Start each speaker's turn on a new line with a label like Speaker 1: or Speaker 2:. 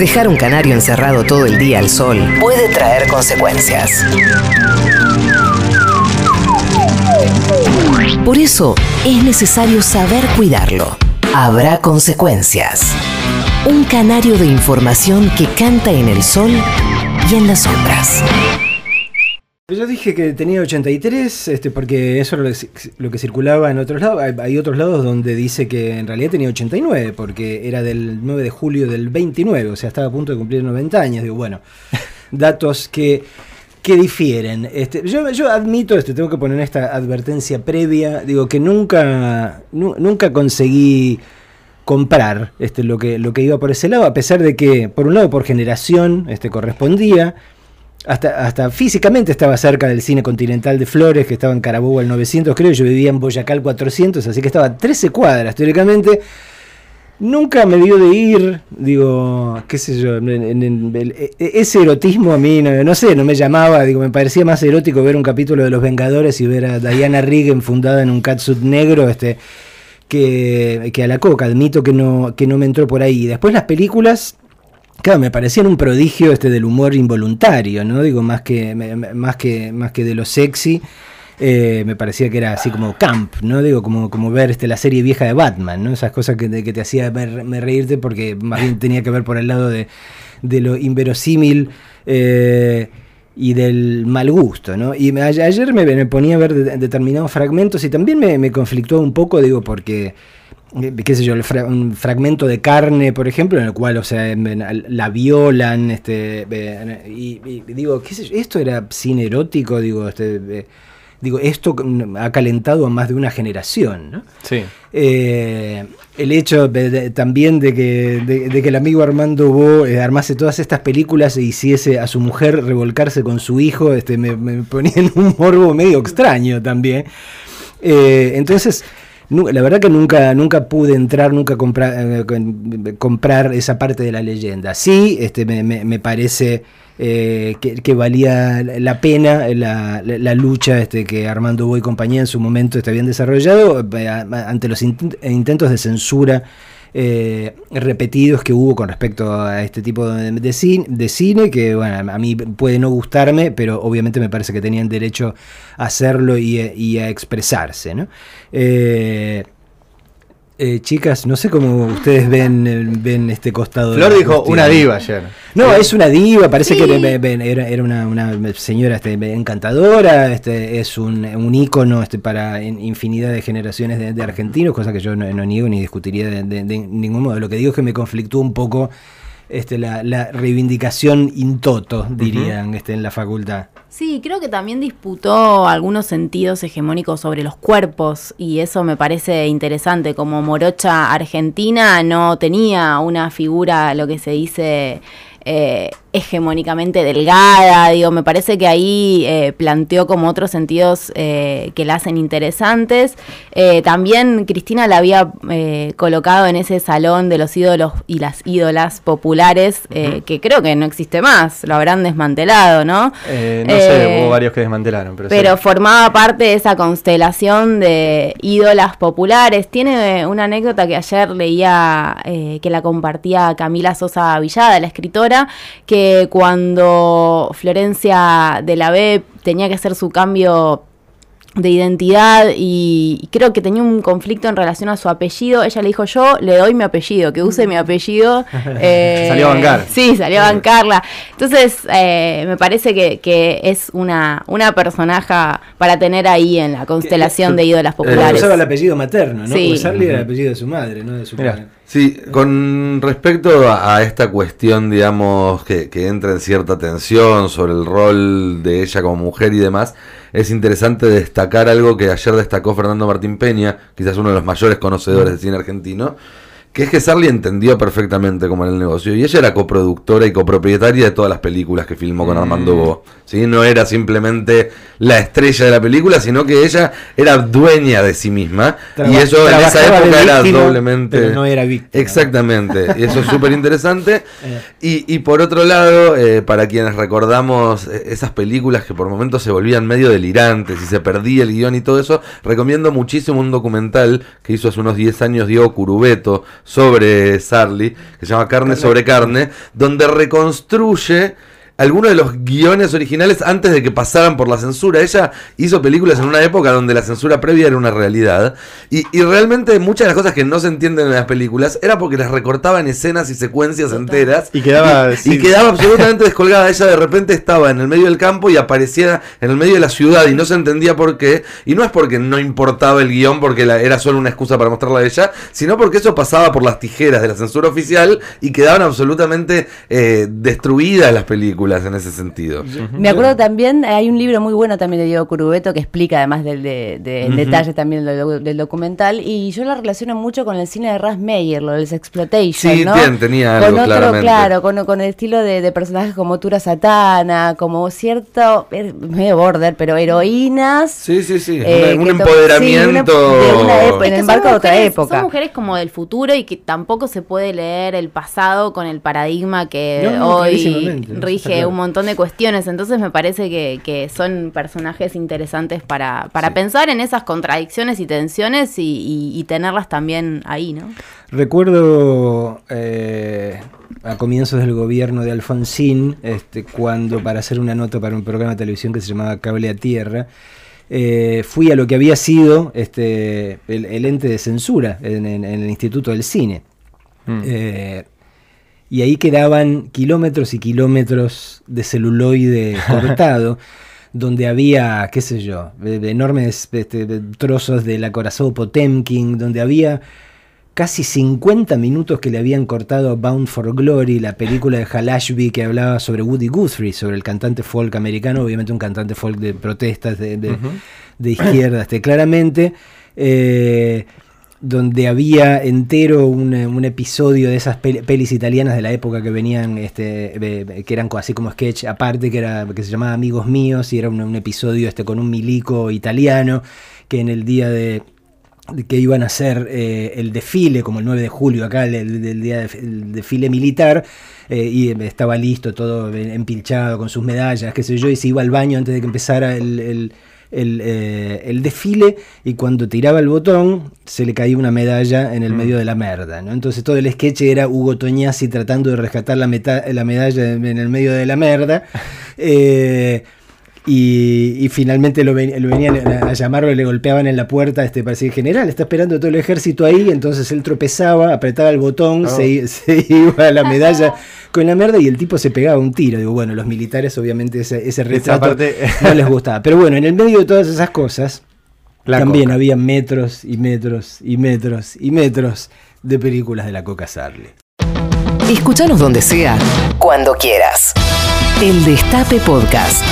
Speaker 1: Dejar un canario encerrado todo el día al sol puede traer consecuencias. Por eso es necesario saber cuidarlo. Habrá consecuencias. Un canario de información que canta en el sol y en las sombras.
Speaker 2: Yo dije que tenía 83, este, porque eso es lo que circulaba en otros lados. Hay, otros lados donde dice que en realidad tenía 89, porque era del 9 de julio del 29, o sea, estaba a punto de cumplir 90 años. Digo, bueno, datos que, que difieren. Este, yo, yo admito, este, tengo que poner esta advertencia previa, digo que nunca, nunca conseguí comprar este, lo, que, lo que iba por ese lado, a pesar de que, por un lado, por generación este, correspondía hasta, hasta físicamente estaba cerca del cine continental de Flores, que estaba en Carabobo al 900, creo, yo vivía en Boyacá 400, así que estaba 13 cuadras teóricamente. Nunca me dio de ir, digo, qué sé yo, e, ese erotismo a mí, no, sé, no me llamaba, digo, me parecía más erótico ver un capítulo de Los Vengadores y ver a Diana Rigg enfundada en un catsuit negro, este, que, que a la coca, admito que no, que no me entró por ahí. Después las películas, Claro, me parecían un prodigio este del humor involuntario, ¿no? Digo, más que, más que, más que de lo sexy. Eh, me parecía que era así como camp, ¿no? Digo, como, como ver este, la serie vieja de Batman, ¿no? Esas cosas que, que te hacía me reírte porque más bien tenía que ver por el lado de, lo inverosímil eh, y del mal gusto, ¿no? Y ayer me, ponía a ver determinados fragmentos y también me, me conflictó un poco, digo, porque qué sé yo, un fragmento de carne, por ejemplo, en el cual, o sea, la violan, este, y, digo, qué sé yo, esto era cine erótico, digo, este, digo, esto ha calentado a más de una generación, ¿no?
Speaker 3: Sí.
Speaker 2: Eh, el hecho también de que, de, que el amigo Armando Bo eh, armase todas estas películas e hiciese a su mujer revolcarse con su hijo, este, me, me ponía en un morbo medio extraño también. entonces, la verdad que nunca, nunca pude entrar, nunca comprar, eh, comprar esa parte de la leyenda. Sí, este, me, parece eh, que, valía la pena la, lucha este, que Armando Boy y compañía en su momento este, habían desarrollado eh, ante los intentos de censura eh, repetidos que hubo con respecto a este tipo de, cine, que bueno, a mí puede no gustarme, pero obviamente me parece que tenían derecho a hacerlo y, a expresarse. ¿no? Eh, eh, chicas, no sé cómo ustedes ven, ven este costado.
Speaker 3: Flor dijo una diva ayer.
Speaker 2: No, es una diva, parece que era, una, señora este, encantadora, este, es un, un ícono este, para infinidad de generaciones de, argentinos, cosa que yo no, niego ni discutiría de, de, ningún modo. Lo que digo es que me conflictó un poco este, la, reivindicación in toto, dirían este, en la facultad.
Speaker 4: Sí, creo que también disputó algunos sentidos hegemónicos sobre los cuerpos y eso me parece interesante. Como morocha argentina no tenía una figura, lo que se dice eh, hegemónicamente delgada, digo, me parece que ahí eh, planteó como otros sentidos eh, que la hacen interesantes. también Cristina la había colocado en ese salón de los ídolos y las ídolas populares, que creo que no existe más, lo habrán desmantelado, ¿no?
Speaker 3: no sé, hubo varios que desmantelaron, pero,
Speaker 4: pero formaba parte de esa constelación de ídolas populares. Tiene una anécdota que ayer leía, que la compartía Camila Sosa Villada, la escritora, que cuando Florencia de la B tenía que hacer su cambio de identidad y creo que tenía un conflicto en relación a su apellido. Ella le dijo, yo le doy mi apellido, que use mi apellido.
Speaker 3: Eh, salió a bancar.
Speaker 4: Sí, salió a bancarla. Entonces, eh, me parece que, es una, una personaje para tener ahí en la constelación de ídolas populares.
Speaker 2: usaba el apellido materno, ¿no? Sí. era el apellido de su madre, no de su padre.
Speaker 5: Sí, con respecto a, esta cuestión, digamos, que, que, entra en cierta tensión sobre el rol de ella como mujer y demás, es interesante destacar algo que ayer destacó Fernando Martín Peña, quizás uno de los mayores conocedores del cine argentino, que es que Sarli entendió perfectamente cómo era el negocio. Y ella era coproductora y copropietaria de todas las películas que filmó con mm. Armando Bo. ¿sí? No era simplemente la estrella de la película, sino que ella era dueña de sí misma. y eso en esa época era doblemente.
Speaker 2: no era víctima.
Speaker 5: Exactamente. y eso es súper interesante. Eh. y, y, por otro lado, eh, para quienes recordamos eh, esas películas que por momentos se volvían medio delirantes y se perdía el guion y todo eso, recomiendo muchísimo un documental que hizo hace unos 10 años Diego Curubeto sobre Sarli, que se llama Carne sobre Carne, donde reconstruye algunos de los guiones originales antes de que pasaran por la censura. Ella hizo películas en una época donde la censura previa era una realidad. Y, realmente muchas de las cosas que no se entienden en las películas era porque las recortaban escenas y secuencias enteras.
Speaker 3: Y quedaba,
Speaker 5: y, quedaba absolutamente descolgada. Ella de repente estaba en el medio del campo y aparecía en el medio de la ciudad y no se entendía por qué. Y no es porque no importaba el guion, porque era solo una excusa para mostrarla a ella, sino porque eso pasaba por las tijeras de la censura oficial y quedaban absolutamente eh, destruidas las películas en ese sentido.
Speaker 4: Me acuerdo también, hay un libro muy bueno también de Diego Curubeto que explica además del de, detalle también del, documental y yo lo relaciono mucho con el cine de Ras Meyer, lo del Exploitation,
Speaker 5: sí, tenía algo,
Speaker 4: con otro, claro, con, el estilo de, personajes como Tura Satana, como cierto, medio border, pero heroínas.
Speaker 5: Sí, sí, sí, eh, un, empoderamiento.
Speaker 4: en el marco de otra época. Son mujeres como del futuro y que tampoco se puede leer el pasado con el paradigma que hoy rige un montón de cuestiones, entonces me parece que, son personajes interesantes para, para pensar en esas contradicciones y tensiones y, tenerlas también ahí, ¿no?
Speaker 2: Recuerdo eh, a comienzos del gobierno de Alfonsín, este, cuando para hacer una nota para un programa de televisión que se llamaba Cable a Tierra, eh, fui a lo que había sido este, el, ente de censura en, el Instituto del Cine. Mm. Eh, y ahí quedaban kilómetros y kilómetros de celuloide cortado, donde había, qué sé yo, enormes este, trozos de la Corazón Potemkin, donde había casi 50 minutos que le habían cortado a Bound for Glory, la película de Hal Ashby que hablaba sobre Woody Guthrie, sobre el cantante folk americano, obviamente un cantante folk de protestas de, de, izquierda, este, claramente. Eh, donde había entero un, episodio de esas pelis italianas de la época que venían, este, que eran así como sketch aparte, que, era, que se llamaba Amigos Míos, y era un, episodio este, con un milico italiano, que en el día de, que iban a hacer eh, el desfile, como el 9 de julio acá, el, día del desfile militar, eh, y estaba listo, todo empilchado con sus medallas, qué sé yo, y se iba al baño antes de que empezara el eh, el, desfile y cuando tiraba el botón se le caía una medalla en el mm. medio de la merda. ¿no? Entonces todo el sketch era Hugo Toñazzi tratando de rescatar la, la medalla en el medio de la merda. Eh, y, finalmente lo, venían a llamarlo, le golpeaban en la puerta, este parecía general, está esperando todo el ejército ahí, entonces él tropezaba, apretaba el botón, se, iba a la medalla con la merda y el tipo se pegaba un tiro. Digo, bueno, los militares obviamente ese, ese retrato no les gustaba. Pero bueno, en el medio de todas esas cosas, también había metros y metros y metros y metros de películas de la Coca Sarli.
Speaker 1: Escúchanos donde sea, cuando quieras. El Destape Podcast.